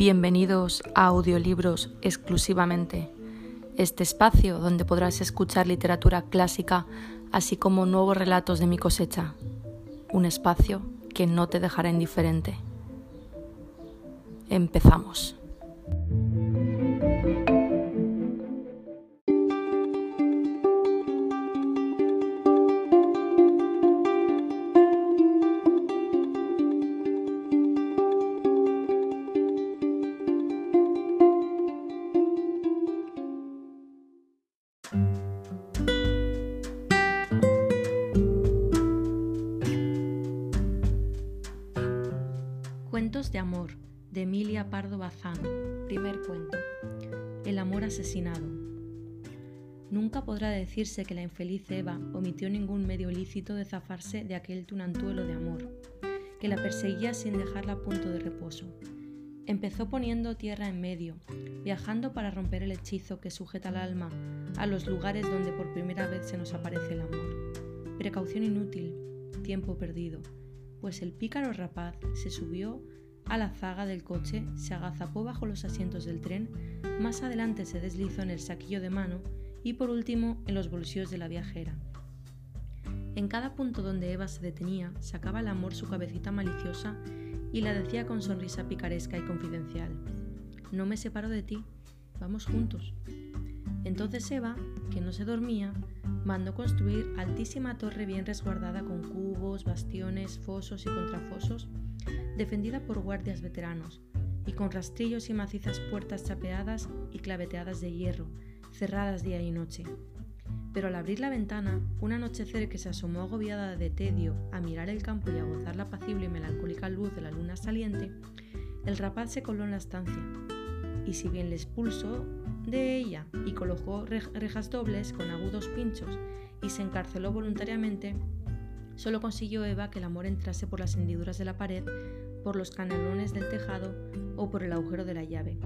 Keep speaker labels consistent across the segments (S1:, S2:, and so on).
S1: Bienvenidos a Audiolibros exclusivamente, este espacio donde podrás escuchar literatura clásica así como nuevos relatos de mi cosecha, un espacio que no te dejará indiferente. Empezamos. Pardo Bazán. Primer cuento. El amor asesinado. Nunca podrá decirse que la infeliz Eva omitió ningún medio lícito de zafarse de aquel tunantuelo de amor, que la perseguía sin dejarla punto de reposo. Empezó poniendo tierra en medio, viajando para romper el hechizo que sujeta al alma a los lugares donde por primera vez se nos aparece el amor. Precaución inútil, tiempo perdido pues el pícaro rapaz se subió a la zaga del coche, se agazapó bajo los asientos del tren, más adelante se deslizó en el saquillo de mano y por último en los bolsillos de la viajera. En cada punto donde Eva se detenía, sacaba el amor su cabecita maliciosa y la decía con sonrisa picaresca y confidencial. No me separo de ti, vamos juntos. Entonces Eva, que no se dormía, mandó construir altísima torre bien resguardada con cubos, bastiones, fosos y contrafosos, defendida por guardias veteranos, y con rastrillos y macizas puertas chapeadas y claveteadas de hierro, cerradas día y noche. Pero al abrir la ventana, un anochecer que se asomó agobiada de tedio a mirar el campo y a gozar la apacible y melancólica luz de la luna saliente, el rapaz se coló en la estancia, y si bien le expulsó de ella y colocó rejas dobles con agudos pinchos y se encarceló voluntariamente, solo consiguió Eva que el amor entrase por las hendiduras de la pared, por los canelones del tejado o por el agujero de la llave.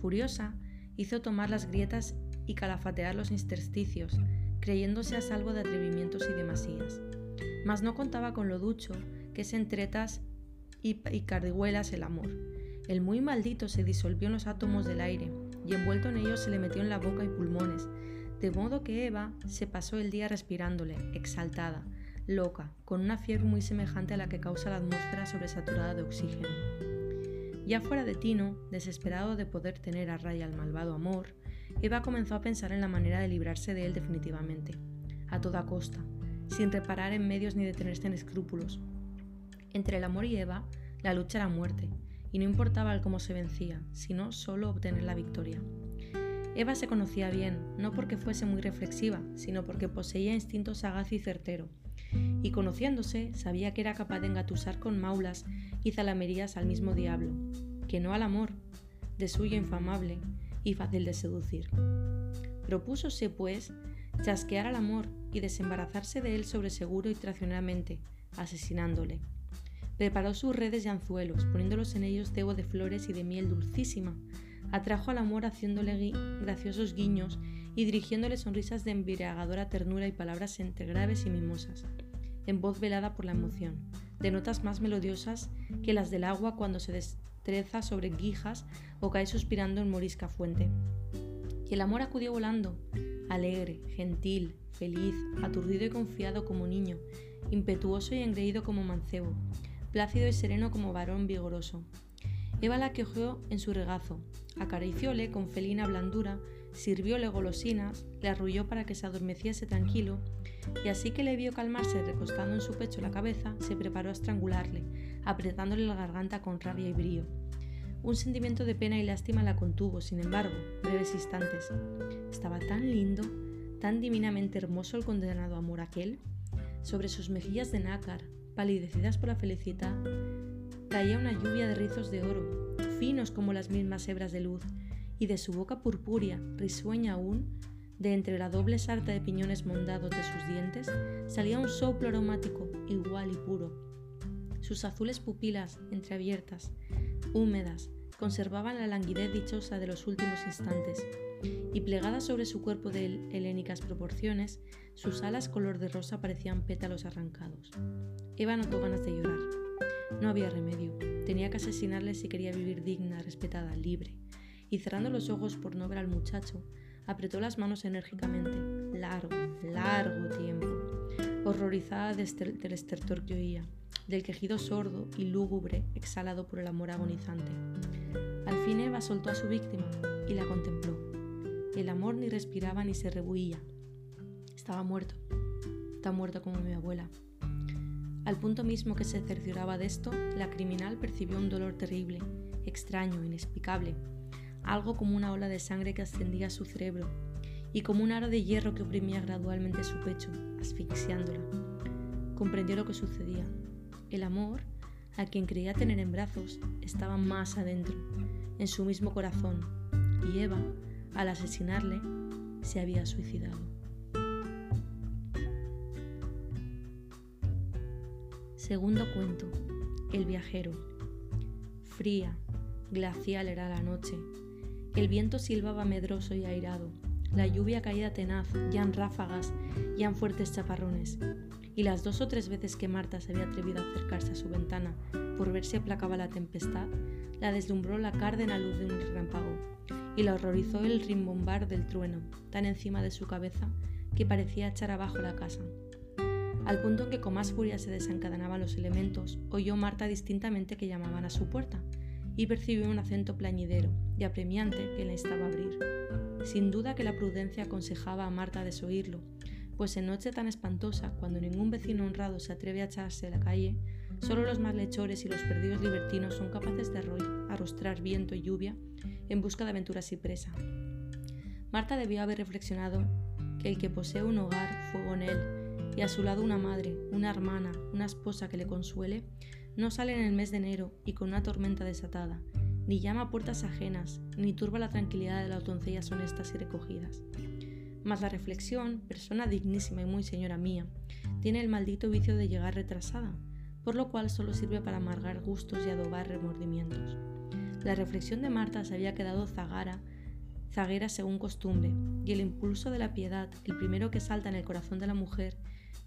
S1: Furiosa, hizo tomar las grietas y calafatear los intersticios, creyéndose a salvo de atrevimientos y demasías. Mas no contaba con lo ducho que es entretas y, y cardigüelas el amor. El muy maldito se disolvió en los átomos del aire, y envuelto en ellos se le metió en la boca y pulmones, de modo que Eva se pasó el día respirándole, exaltada, loca, con una fiebre muy semejante a la que causa la atmósfera sobresaturada de oxígeno. Ya fuera de Tino, desesperado de poder tener a raya al malvado amor, Eva comenzó a pensar en la manera de librarse de él definitivamente, a toda costa, sin reparar en medios ni detenerse en escrúpulos. Entre el amor y Eva, la lucha era muerte, y no importaba el cómo se vencía, sino solo obtener la victoria. Eva se conocía bien, no porque fuese muy reflexiva, sino porque poseía instinto sagaz y certero, y conociéndose sabía que era capaz de engatusar con maulas y zalamerías al mismo diablo, que no al amor, de suyo infamable y fácil de seducir. Propúsose, pues, chasquear al amor y desembarazarse de él sobre seguro y traicioneramente, asesinándole. Preparó sus redes y anzuelos, poniéndolos en ellos cebo de flores y de miel dulcísima. Atrajo al amor haciéndole graciosos guiños y dirigiéndole sonrisas de embriagadora ternura y palabras entre graves y mimosas, en voz velada por la emoción, de notas más melodiosas que las del agua cuando se destreza sobre guijas o cae suspirando en morisca fuente. Y el amor acudió volando, alegre, gentil, feliz, aturdido y confiado como niño, impetuoso y engreído como mancebo, plácido y sereno como varón vigoroso. Eva la cogió en su regazo, acaricióle con felina blandura, sirvióle golosinas, le arrulló para que se adormeciese tranquilo, y así que le vio calmarse recostando en su pecho la cabeza, se preparó a estrangularle, apretándole la garganta con rabia y brío. Un sentimiento de pena y lástima la contuvo, sin embargo, breves instantes. Estaba tan lindo, tan divinamente hermoso el condenado amor aquel. Sobre sus mejillas de nácar, palidecidas por la felicidad, caía una lluvia de rizos de oro, finos como las mismas hebras de luz, y de su boca purpúrea, risueña aún, de entre la doble sarta de piñones mondados de sus dientes, salía un soplo aromático, igual y puro. Sus azules pupilas, entreabiertas, húmedas, conservaban la languidez dichosa de los últimos instantes, y plegadas sobre su cuerpo de helénicas proporciones, sus alas color de rosa parecían pétalos arrancados. Eva notó ganas de llorar. No había remedio. Tenía que asesinarle si quería vivir digna, respetada, libre. Y cerrando los ojos por no ver al muchacho, apretó las manos enérgicamente, largo, largo tiempo, horrorizada del estertor que oía, del quejido sordo y lúgubre exhalado por el amor agonizante. Al fin Eva soltó a su víctima y la contempló. El amor ni respiraba ni se rebuía. Estaba muerto, tan muerto como mi abuela. Al punto mismo que se cercioraba de esto, la criminal percibió un dolor terrible, extraño, inexplicable, algo como una ola de sangre que ascendía a su cerebro y como un aro de hierro que oprimía gradualmente su pecho, asfixiándola. Comprendió lo que sucedía. El amor, a quien creía tener en brazos, estaba más adentro, en su mismo corazón, y Eva, al asesinarle, se había suicidado. Segundo cuento. El viajero. Fría, glacial era la noche. El viento silbaba medroso y airado. La lluvia caía tenaz, ya en ráfagas, ya en fuertes chaparrones. Y las dos o tres veces que Marta se había atrevido a acercarse a su ventana por ver si aplacaba la tempestad, la deslumbró la cárdena luz de un relámpago y la horrorizó el rimbombar del trueno, tan encima de su cabeza que parecía echar abajo la casa. Al punto que con más furia se desencadenaban los elementos, oyó Marta distintamente que llamaban a su puerta y percibió un acento plañidero y apremiante que le instaba a abrir. Sin duda que la prudencia aconsejaba a Marta desoírlo, pues en noche tan espantosa, cuando ningún vecino honrado se atreve a echarse a la calle, solo los malhechores y los perdidos libertinos son capaces de arrostrar viento y lluvia en busca de aventuras y presa. Marta debió haber reflexionado que el que posee un hogar, fuego en él, y a su lado una madre, una hermana, una esposa que le consuele, no sale en el mes de enero y con una tormenta desatada, ni llama a puertas ajenas, ni turba la tranquilidad de las doncellas honestas y recogidas. Mas la reflexión, persona dignísima y muy señora mía, tiene el maldito vicio de llegar retrasada, por lo cual solo sirve para amargar gustos y adobar remordimientos. La reflexión de Marta se había quedado zagara zaguera según costumbre, y el impulso de la piedad, el primero que salta en el corazón de la mujer,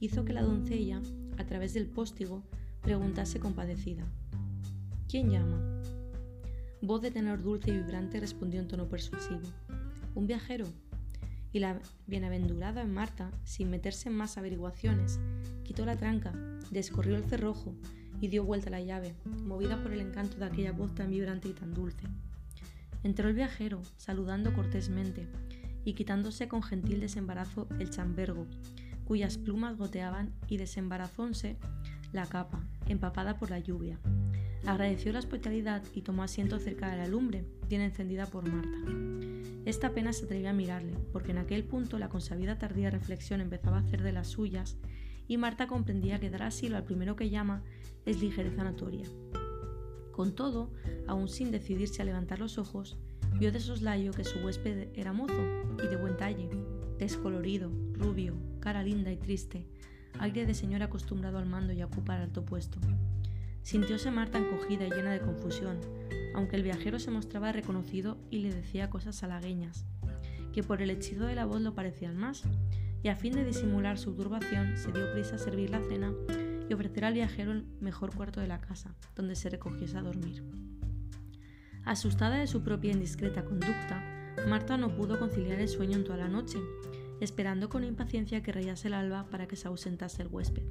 S1: hizo que la doncella, a través del póstigo, preguntase compadecida. ¿Quién llama? Voz de tenor dulce y vibrante respondió en tono persuasivo. Un viajero. Y la bienaventurada Marta, sin meterse en más averiguaciones, quitó la tranca, descorrió el cerrojo y dio vuelta la llave, movida por el encanto de aquella voz tan vibrante y tan dulce. Entró el viajero, saludando cortésmente y quitándose con gentil desembarazo el chambergo, cuyas plumas goteaban y desembarazónse la capa, empapada por la lluvia. Agradeció la hospitalidad y tomó asiento cerca de la lumbre, bien encendida por Marta. Esta apenas se atrevió a mirarle, porque en aquel punto la consabida tardía reflexión empezaba a hacer de las suyas, y Marta comprendía que dar asilo al primero que llama es ligereza notoria. Con todo, aún sin decidirse a levantar los ojos, vio de soslayo que su huésped era mozo y de buen talle, descolorido, rubio, cara linda y triste, aire de señor acostumbrado al mando y a ocupar alto puesto. Sintióse Marta encogida y llena de confusión, aunque el viajero se mostraba reconocido y le decía cosas halagueñas, que por el hechizo de la voz lo parecían más, y a fin de disimular su turbación se dio prisa a servir la cena y ofrecer al viajero el mejor cuarto de la casa, donde se recogiese a dormir. Asustada de su propia indiscreta conducta, Marta no pudo conciliar el sueño en toda la noche esperando con impaciencia que rayase el alba para que se ausentase el huésped.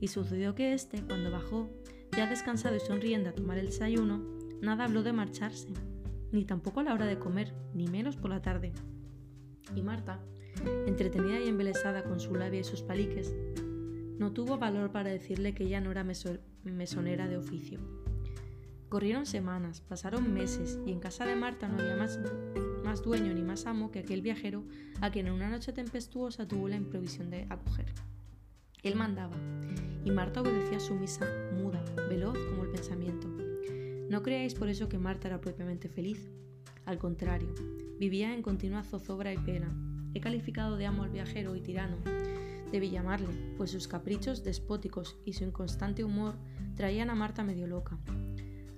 S1: Y sucedió que éste, cuando bajó, ya descansado y sonriendo a tomar el desayuno, nada habló de marcharse, ni tampoco a la hora de comer, ni menos por la tarde. Y Marta, entretenida y embelesada con su labia y sus paliques, no tuvo valor para decirle que ella no era mesonera de oficio. Corrieron semanas, pasaron meses, y en casa de Marta no había más más dueño ni más amo que aquel viajero a quien en una noche tempestuosa tuvo la improvisión de acoger. Él mandaba, y Marta obedecía sumisa, muda, veloz como el pensamiento. No creáis por eso que Marta era propiamente feliz. Al contrario, vivía en continua zozobra y pena. He calificado de amo al viajero y tirano. Debí llamarle, pues sus caprichos despóticos y su inconstante humor traían a Marta medio loca.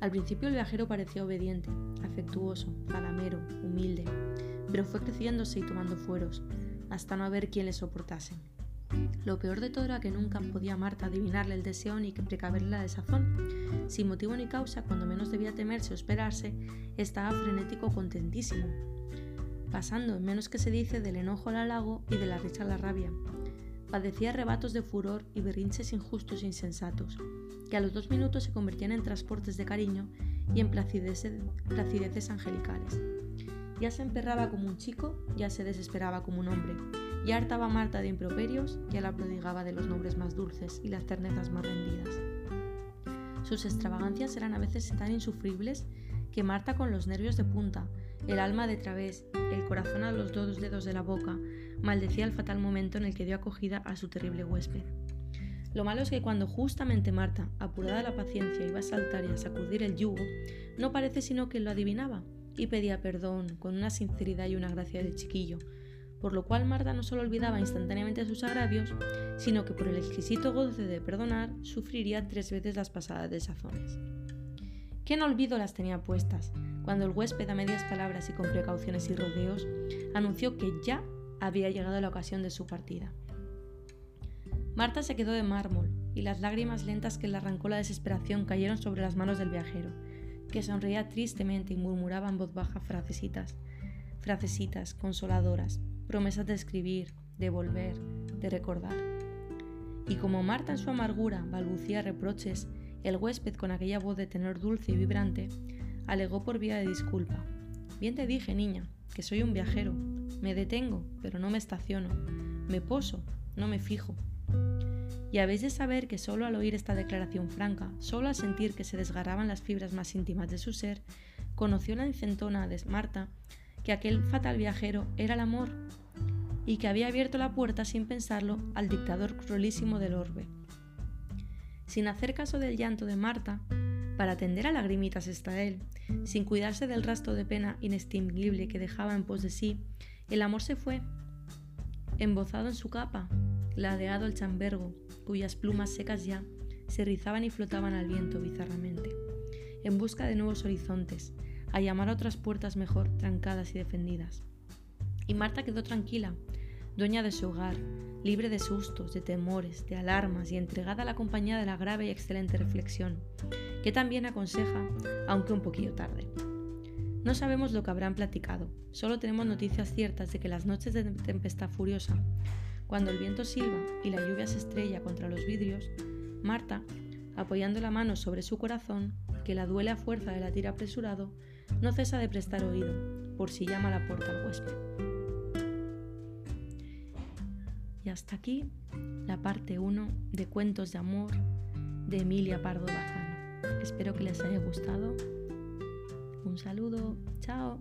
S1: Al principio el viajero parecía obediente, afectuoso, palamero, humilde, pero fue creciéndose y tomando fueros, hasta no haber quien le soportase. Lo peor de todo era que nunca podía Marta adivinarle el deseo ni que precaverle la desazón. Sin motivo ni causa, cuando menos debía temerse o esperarse, estaba frenético contentísimo, pasando en menos que se dice del enojo al halago y de la risa a la rabia. Padecía arrebatos de furor y berrinches injustos e insensatos, que a los dos minutos se convertían en transportes de cariño y en placideces angelicales. Ya se emperraba como un chico, ya se desesperaba como un hombre, ya hartaba a Marta de improperios, ya la prodigaba de los nombres más dulces y las ternezas más rendidas. Sus extravagancias eran a veces tan insufribles que Marta con los nervios de punta, el alma de través, el corazón a los dos dedos de la boca, maldecía el fatal momento en el que dio acogida a su terrible huésped. Lo malo es que cuando justamente Marta, apurada la paciencia, iba a saltar y a sacudir el yugo, no parece sino que lo adivinaba y pedía perdón con una sinceridad y una gracia de chiquillo, por lo cual Marta no solo olvidaba instantáneamente sus agravios, sino que por el exquisito goce de perdonar sufriría tres veces las pasadas desazones. ¿Quién olvido las tenía puestas, cuando el huésped a medias palabras y con precauciones y rodeos anunció que ya había llegado la ocasión de su partida. Marta se quedó de mármol y las lágrimas lentas que le arrancó la desesperación cayeron sobre las manos del viajero, que sonreía tristemente y murmuraba en voz baja frasecitas, frasecitas consoladoras, promesas de escribir, de volver, de recordar. Y como Marta en su amargura balbucía reproches, el huésped con aquella voz de tenor dulce y vibrante alegó por vía de disculpa. Bien te dije, niña, que soy un viajero. Me detengo, pero no me estaciono. Me poso, no me fijo. Y habéis de saber que solo al oír esta declaración franca, solo al sentir que se desgarraban las fibras más íntimas de su ser, conoció la incentona de Marta que aquel fatal viajero era el amor y que había abierto la puerta sin pensarlo al dictador cruelísimo del orbe. Sin hacer caso del llanto de Marta, para atender a lagrimitas está él, sin cuidarse del rastro de pena inextinguible que dejaba en pos de sí, el amor se fue, embozado en su capa, ladeado el chambergo, cuyas plumas secas ya se rizaban y flotaban al viento bizarramente, en busca de nuevos horizontes, a llamar a otras puertas mejor trancadas y defendidas. Y Marta quedó tranquila, dueña de su hogar, libre de sustos, de temores, de alarmas y entregada a la compañía de la grave y excelente reflexión, que también aconseja, aunque un poquillo tarde. No sabemos lo que habrán platicado, solo tenemos noticias ciertas de que las noches de tempestad furiosa, cuando el viento silba y la lluvia se estrella contra los vidrios, Marta, apoyando la mano sobre su corazón, que la duele a fuerza de latir apresurado, no cesa de prestar oído, por si llama a la puerta al huésped. Hasta aquí la parte 1 de Cuentos de Amor de Emilia Pardo Bazán. Espero que les haya gustado. Un saludo, chao.